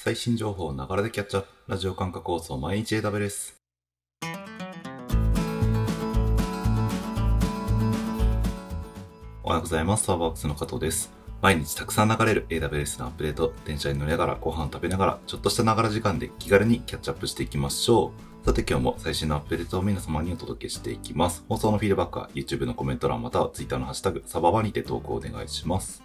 最新情報をながらでキャッチアップ。ラジオ感覚放送毎日 AW です。おはようございます。サーバーボックスの加藤です。毎日たくさん流れる AWS のアップデート、電車に乗りながらご飯を食べながら、ちょっとしたながら時間で気軽にキャッチアップしていきましょう。さて今日も最新のアップデートを皆様にお届けしていきます。放送のフィードバックは YouTube のコメント欄または Twitter のハッシュタグ、サババにて投稿お願いします。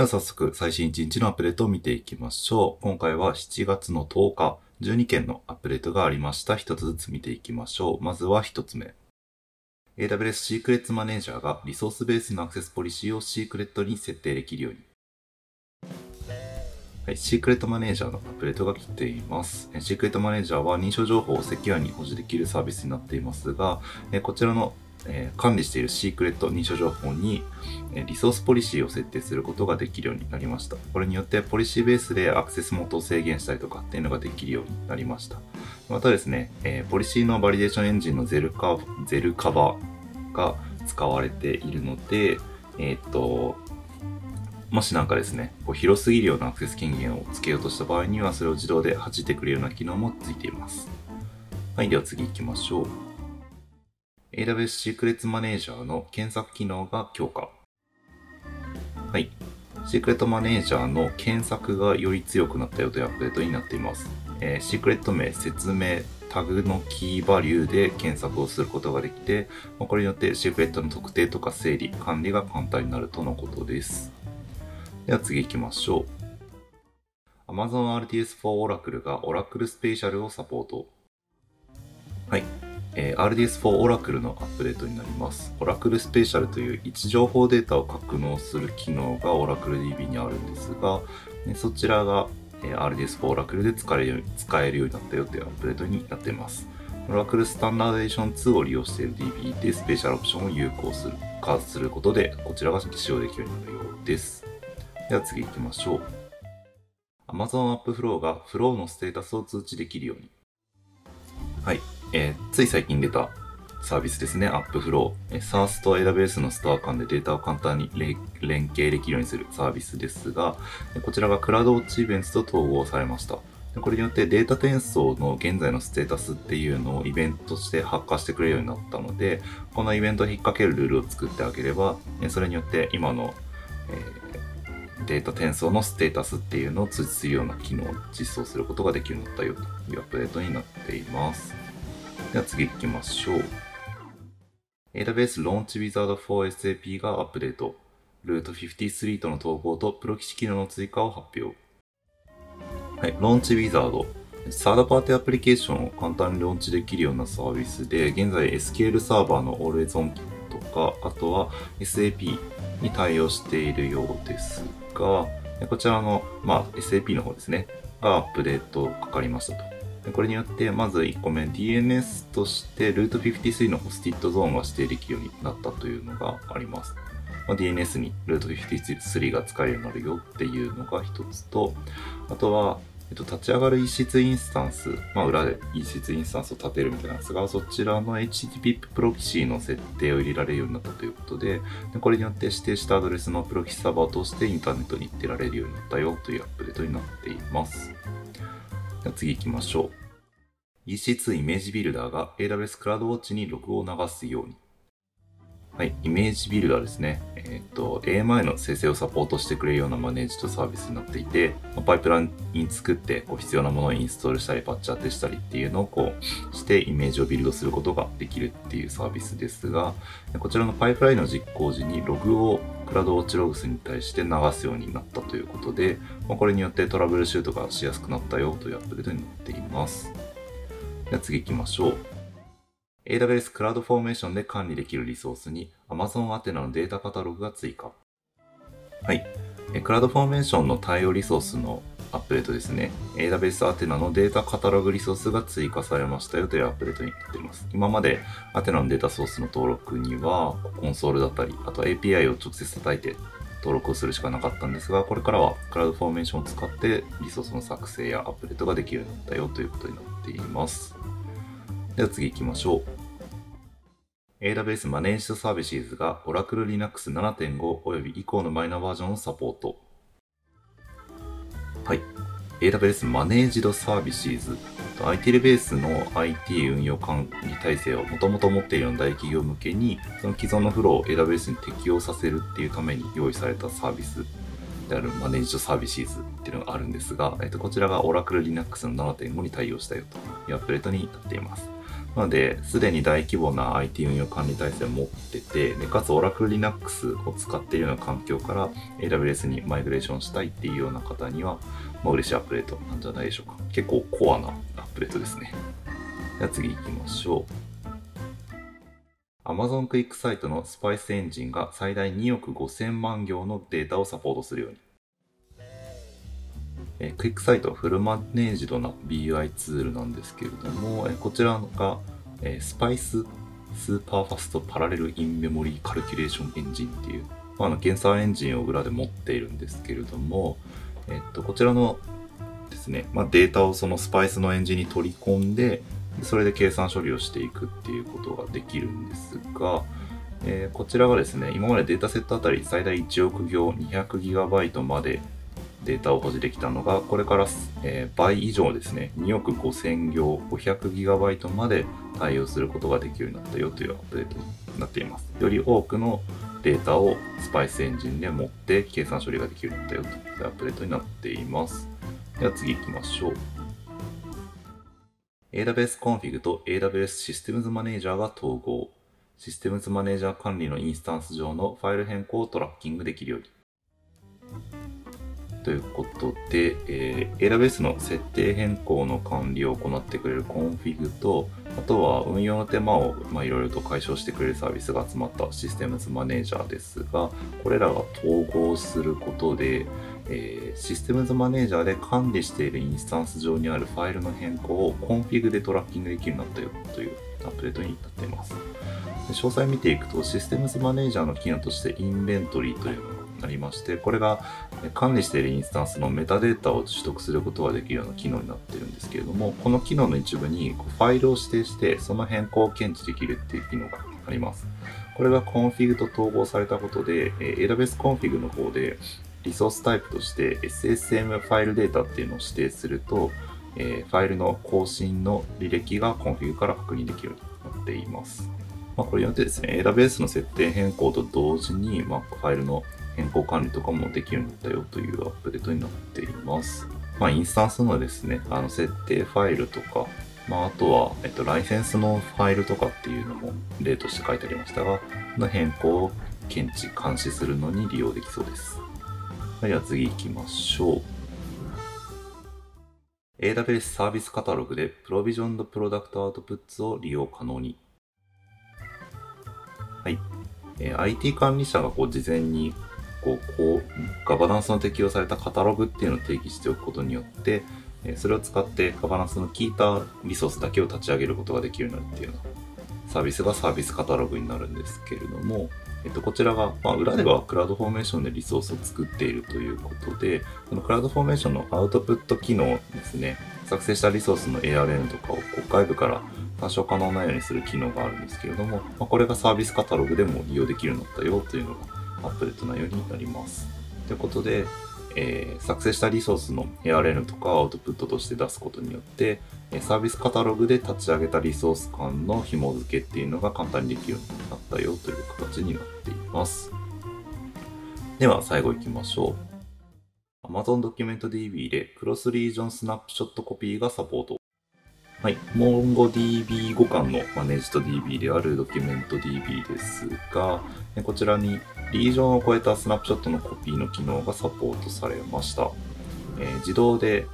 では早速最新1日のアップデートを見ていきましょう。今回は7月の10日、12件のアップデートがありました。一つずつ見ていきましょう。まずは一つ目。AWS シークレットマネージャーがリソースベースのアクセスポリシーをシークレットに設定できるように。はい、シークレットマネージャーのアップデートが来ています。シークレットマネージャーは認証情報をセキュアに保持できるサービスになっていますが、こちらのえ、管理しているシークレット認証情報に、え、リソースポリシーを設定することができるようになりました。これによってポリシーベースでアクセス元を制限したりとかっていうのができるようになりました。またですね、え、ポリシーのバリデーションエンジンのゼルカ Zelkova が使われているので、えっと、もしなんかですね、こう広すぎるようなアクセス権限をつけようとした場合には、それを自動で弾いてくれるような機能もついています。はい、では次行きましょう。AWS シークレットマネージャーの検索機能が強化。はい。シークレットマネージャーの検索がより強くなったよというアップデートになっています。えー、シークレット名、説明、タグのキーバリューで検索をすることができて、まこれによってシークレットの特定とか整理、管理が簡単になるとのことです。では次行きましょう。Amazon RDS for Oracle が Oracle Spatial をサポート。えー、RDS for Oracle のアップデートになります。Oracle Spatial という位置情報データを格納する機能が OracleDB にあるんですが、ね、そちらが、え、RDS for Oracle で使えるように使えるようになったよというアップデートになっています。Oracle Standardization 2を利用している DB でスペシャルオプションを有効する化することで、こちらが使用できるようになるようです。では次行きましょう。Amazon AppFlow が Flow のステータスを通知できるように。はい。えー、つい最近出たサービスですね、AppFlow。SaaS と AWS のストア間でデータを簡単に連携できるようにするサービスですが、こちらがクラウドウォッチイベントと統合されました。これによってデータ転送の現在のステータスっていうのをイベントとして発火してくれるようになったので、このイベントを引っ掛けるルールを作ってあげれば、それによって今の、えー、データ転送のステータスっていうのを通知するような機能を実装することができるようになったよというアップデートになっています。では次行きましょう。AWS Launch Wizard for SAP がアップデート。Route 53との統合とプロキシ機能の追加を発表。はい、Launch Wizard。サードパーティーアプリケーションを簡単にローンチできるようなサービスで、現在 SQL サーバーの Always On とか、あとは SAP に対応しているようですが、こちらの、まあ、SAP の方ですね、がアップデートかかりましたと。これによって、まず1個目、DNS として Route53 の Hosted Zone が指定できるようになったというのがあります。まあ、DNS に Route53 が使えるようになるよっていうのが一つと、あとは、えっと、立ち上がる EC2 インスタンス、まあ、裏で EC2 インスタンスを立てるみたいなんですが、そちらの HTTP プロキシーの設定を入れられるようになったということで、でこれによって指定したアドレスのプロキシサーバーを通してインターネットに行ってられるようになったよというアップデートになっています。では次行きましょう。EC2 イメージビルダーが AWS クラウドウォッチにログを流すように。はい、イメージビルダーですね。えっ、ー、と、AMI の生成をサポートしてくれるようなマネージとサービスになっていて、パイプライン作ってこう必要なものをインストールしたりパッチ当てしたりっていうのをこうしてイメージをビルドすることができるっていうサービスですが、こちらのパイプラインの実行時にログを CloudWatch Logs に対して流すようになったということで、まあ、これによってトラブルシュートがしやすくなったよというアップデートになっています。では次行きましょう。AWS CloudFormation で管理できるリソースに Amazon Athena のデータカタログが追加。はい。 CloudFormation の対応リソースのアップデートですね。AWS Athena のデータカタログリソースが追加されましたよというアップデートになっています。今までアテナのデータソースの登録にはコンソールだったり、あと API を直接叩いて登録をするしかなかったんですが、これからはクラウドフォーメーションを使ってリソースの作成やアップデートができるようになったよということになっています。では次行きましょう。AWS マネージドサービスが Oracle Linux 7.5および以降のマイナーバージョンをサポート。はい。AWS マネージドサービシーズ IT レベースの IT 運用管理体制をもともと持っているような大企業向けに、その既存のフローを AWS に適用させるっていうために用意されたサービスであるマネージドサービシーズっていうのがあるんですが、えっと、こちらが Oracle Linux の7.5に対応したよというアップデートになっています。なので、すでに大規模な IT 運用管理体制を持ってて、でかつ Oracle Linux を使っているような環境から AWS にマイグレーションしたいっていうような方には、まあ、嬉しいアップデートなんじゃないでしょうか。結構コアなアップデートですね。では次行きましょう。Amazon QuickSight の SPICE エンジンが最大2億5000万行のデータをサポートするように。え QuickSight はフルマネージドな BI ツールなんですけれども、えこちらが、え SPICE Super-fast Parallel In-memory Calculation Engine っていう、まあ、あの検査エンジンを裏で持っているんですけれども、えっと、こちらのですね、まあ、データをそのスパイスのエンジンに取り込んで、それで計算処理をしていくっていうことができるんですが、えー、こちらがですね、今までデータセットあたり最大1億行 200GB までデータを保持できたのが、これから、え、倍以上ですね、2億5000行 500GB まで対応することができるようになったよというアップデートになっています。より多くのデータを SPICE エンジンで持って計算処理ができるようになったよというアップデートになっています。では次行きましょう。AWS Config と AWS Systems Manager が統合。 Systems Manager 管理のインスタンス上のファイル変更をトラッキングできるように。ということで、えー、AWS の設定変更の管理を行ってくれる Config と、あとは運用の手間をいろいろと解消してくれるサービスが集まった Systems Manager ですが、これらが統合することで、えー、 Systems Manager で管理しているインスタンス上にあるファイルの変更を Config でトラッキングできるようになったよというアップデートになっています。詳細見ていくと、 Systems Manager の機能として Inventory というのがありまして、これが管理しているインスタンスのメタデータを取得することができるような機能になっているんですけれども、この機能の一部にファイルを指定して、その変更を検知できるっていう機能があります。これが Config と統合されたことで、AWS Config の方でリソースタイプとして SSM ファイルデータっていうのを指定すると、えファイルの更新の履歴が Config から確認できるようになっています。まあ、これによってですね、AWS の設定変更と同時に、まあ、ファイルの変更管理とかもできるようになったよというアップデートになっています。まあ、インスタンスのですね、あの設定ファイルとか、まあ、あとは、えっと、ライセンスのファイルとかっていうのも例として書いてありましたが、の変更を検知、監視するのに利用できそうです。はいでは次行きましょう。AWS サービスカタログでプロビジョンドプロダクトアウトプッツを利用可能に。はい。IT 管理者がこう事前にこう、こう、ガバナンスの適用されたカタログっていうのを定義しておくことによって、えそれを使ってガバナンスの効いたリソースだけを立ち上げることができるようになるっていうようなサービスがサービスカタログになるんですけれども、えっと、こちらが、まあ、裏ではクラウドフォーメーションでリソースを作っているということで、そのクラウドフォーメーションのアウトプット機能ですね、作成したリソースの ARN とかをこう外部から参照可能なようにする機能があるんですけれども、まあ、これがサービスカタログでも利用できるようになったよというのがアップデート内容になります。ということで、えー、作成したリソースの ARN とかアウトプットとして出すことによって、サービスカタログで立ち上げたリソース間の紐付けっていうのが簡単にできるようになったよという形になっています。では最後行きましょう。Amazon ドキュメント DB でクロスリージョンスナップショットコピーがサポート。はい。MongoDB 互換のマネージト DB であるドキュメント DB ですが、こちらにリージョンを超えたスナップショットのコピーの機能がサポートされました。えー、自動で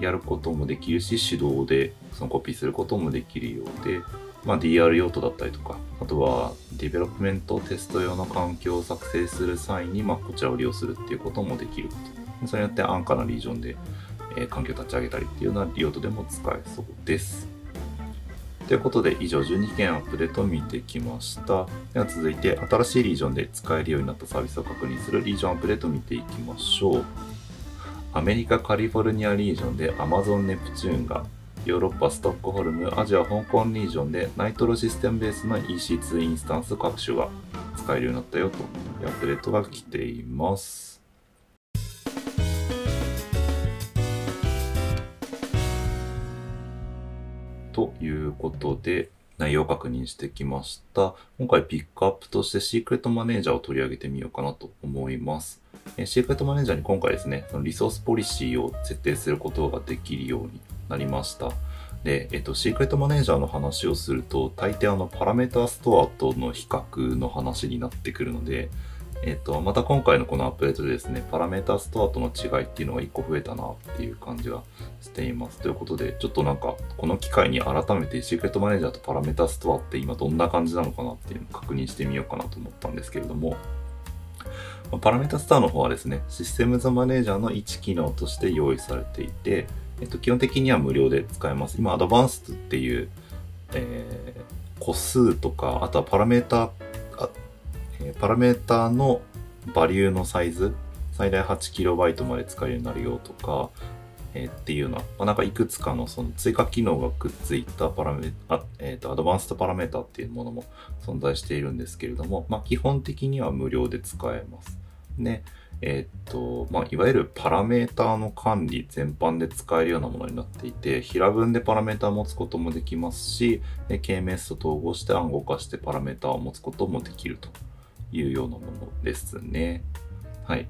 やることもできるし、手動でそのコピーすることもできるようで、まあ、DR 用途だったりとか、あとは development test 用の環境を作成する際に、まあ、こちらを利用するっていうこともできること。それによって安価なリージョンでえ環境を立ち上げたりっていうような用途でも使えそうです。ということで以上12件アップデート見てきました。では続いて新しいリージョンで使えるようになったサービスを確認するリージョンアップデート見ていきましょう。アメリカカリフォルニアリージョンで Amazon ネプチューンがヨーロッパ、ストックホルム、アジア、香港リージョンでナイトロシステムベースの EC2 インスタンス各種が使えるようになったよというアップデートが来ています。ということで、内容を確認してきました。今回ピックアップとしてシークレットマネージャーを取り上げてみようかなと思います。えシークレットマネージャーに今回ですね、そのリソースポリシーを設定することができるようになりました。で、えっと、シークレットマネージャーの話をすると、大抵あの、パラメータストアとの比較の話になってくるので、えっと、また今回のこのアップデートでですね、パラメータストアとの違いっていうのが1個増えたなっていう感じがしています。ということで、ちょっとなんか、この機会に改めてシークレットマネージャーとパラメータストアって今どんな感じなのかなっていうのを確認してみようかなと思ったんですけれども、パラメータストアの方はですね、システムズマネージャーの1機能として用意されていて、えっと、基本的には無料で使えます。今、アドバンスっていう、えー、個数とか、あとはパラメータ、パラメータのバリューのサイズ、最大 8KB まで使えるようになるよとか、えー、っていうような、まあ、なんかいくつかのその追加機能がくっついたパラメあ、え、ー、アドバンストパラメータっていうものも存在しているんですけれども、まあ、基本的には無料で使えます。ね、えっ、と、まあ、いわゆるパラメーターの管理全般で使えるようなものになっていて、平文でパラメーターを持つこともできますし、KMS と統合して暗号化してパラメーターを持つこともできるというようなものですね。はい。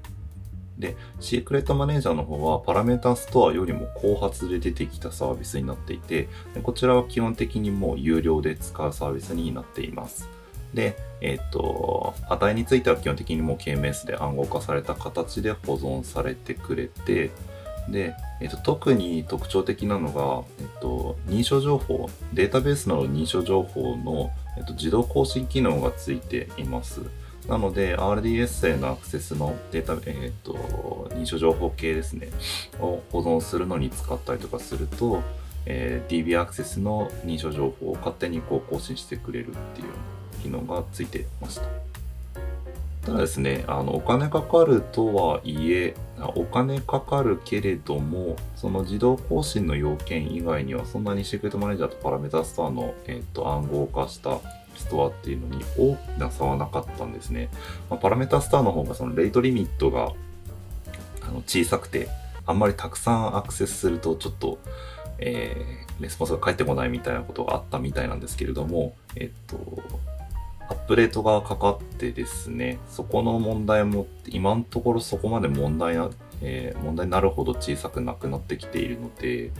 で、シークレットマネージャーの方はパラメータストアよりも後発で出てきたサービスになっていて、こちらは基本的にもう有料で使うサービスになっています。で、えっ、と、値については基本的にもう KMS で暗号化された形で保存されてくれて、で、えっ、と、特に特徴的なのが、えっ、と、認証情報、データベースの認証情報の、えっと、自動更新機能がついています。なので、RDS へのアクセスのデータ、えっ、と、認証情報系ですね、を保存するのに使ったりとかすると、えー、DB アクセスの認証情報を勝手にこう更新してくれるっていう機能がついてました。ただですね、あの、お金かかるとはいえ、お金かかるけれども、その自動更新の要件以外には、そんなにシークレットマネージャーとパラメータストアの、えっ、と、暗号化したストアっていうのに大きな差はなかったんですね。まあ、パラメータストアの方がそのレートリミットがあの小さくて、あんまりたくさんアクセスするとちょっと、えー、レスポンスが返ってこないみたいなことがあったみたいなんですけれども、えっと、アップデートがかかってですね、そこの問題も今のところそこまで問題な、えー、問題になるほど小さくなくなってきているので、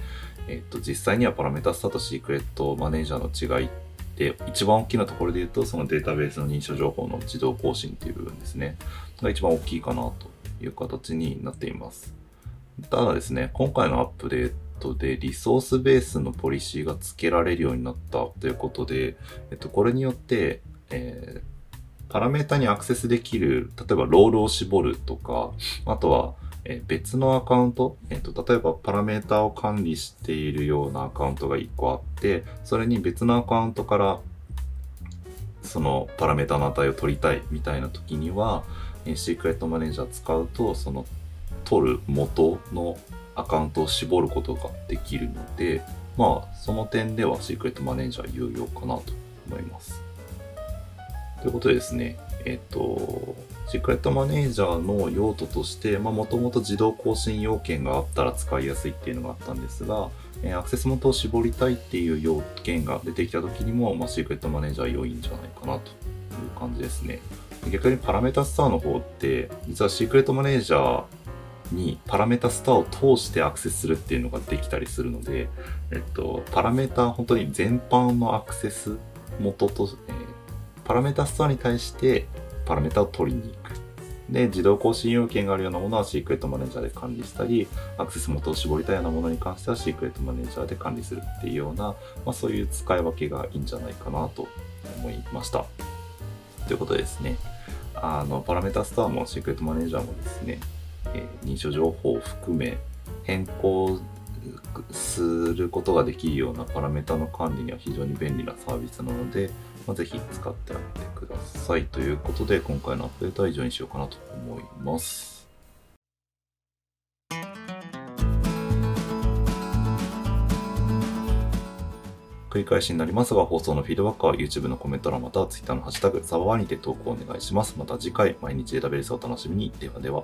えっと、実際にはパラメータスタとシークレットマネージャーの違いで、一番大きなところで言うと、そのデータベースの認証情報の自動更新っていう部分ですね。が一番大きいかなという形になっています。ただですね、今回のアップデートでリソースベースのポリシーが付けられるようになったということで、えっと、これによって、えー、パラメータにアクセスできる、例えばロールを絞るとか、あとは、え別のアカウント、えっ、と、例えばパラメータを管理しているようなアカウントが1個あって、それに別のアカウントからそのパラメータの値を取りたいみたいな時には、えシークレットマネージャー使うと、その取る元のアカウントを絞ることができるので、まあ、その点ではシークレットマネージャー有用かなと思います。ということでですね、えっ、と、シークレットマネージャーの用途として、まあ、もともと自動更新要件があったら使いやすいっていうのがあったんですが、えアクセス元を絞りたいっていう要件が出てきた時にも、まあ、シークレットマネージャー良いんじゃないかなという感じですね。逆にパラメータスターの方って、実はシークレットマネージャーにパラメータスターを通してアクセスするっていうのができたりするので、えっと、パラメータ本当に全般のアクセス元と、えー、パラメータスターに対してパラメータを取りに行く。で、自動更新要件があるようなものはシークレットマネージャーで管理したり、アクセス元を絞りたいようなものに関してはシークレットマネージャーで管理するっていうような、まあ、そういう使い分けがいいんじゃないかなと思いました。ということでですね、あの、パラメータスターもシークレットマネージャーもですね、えー、認証情報を含め変更することができるようなパラメータの管理には非常に便利なサービスなので、まあ、ぜひ使ってあげてください。ということで、今回のアップデートは以上にしようかなと思います。繰り返しになりますが、放送のフィードバックは YouTube のコメント欄または Twitter のハッシュタグ、サバワにて投稿お願いします。また次回、毎日データベースを楽しみに。ではでは。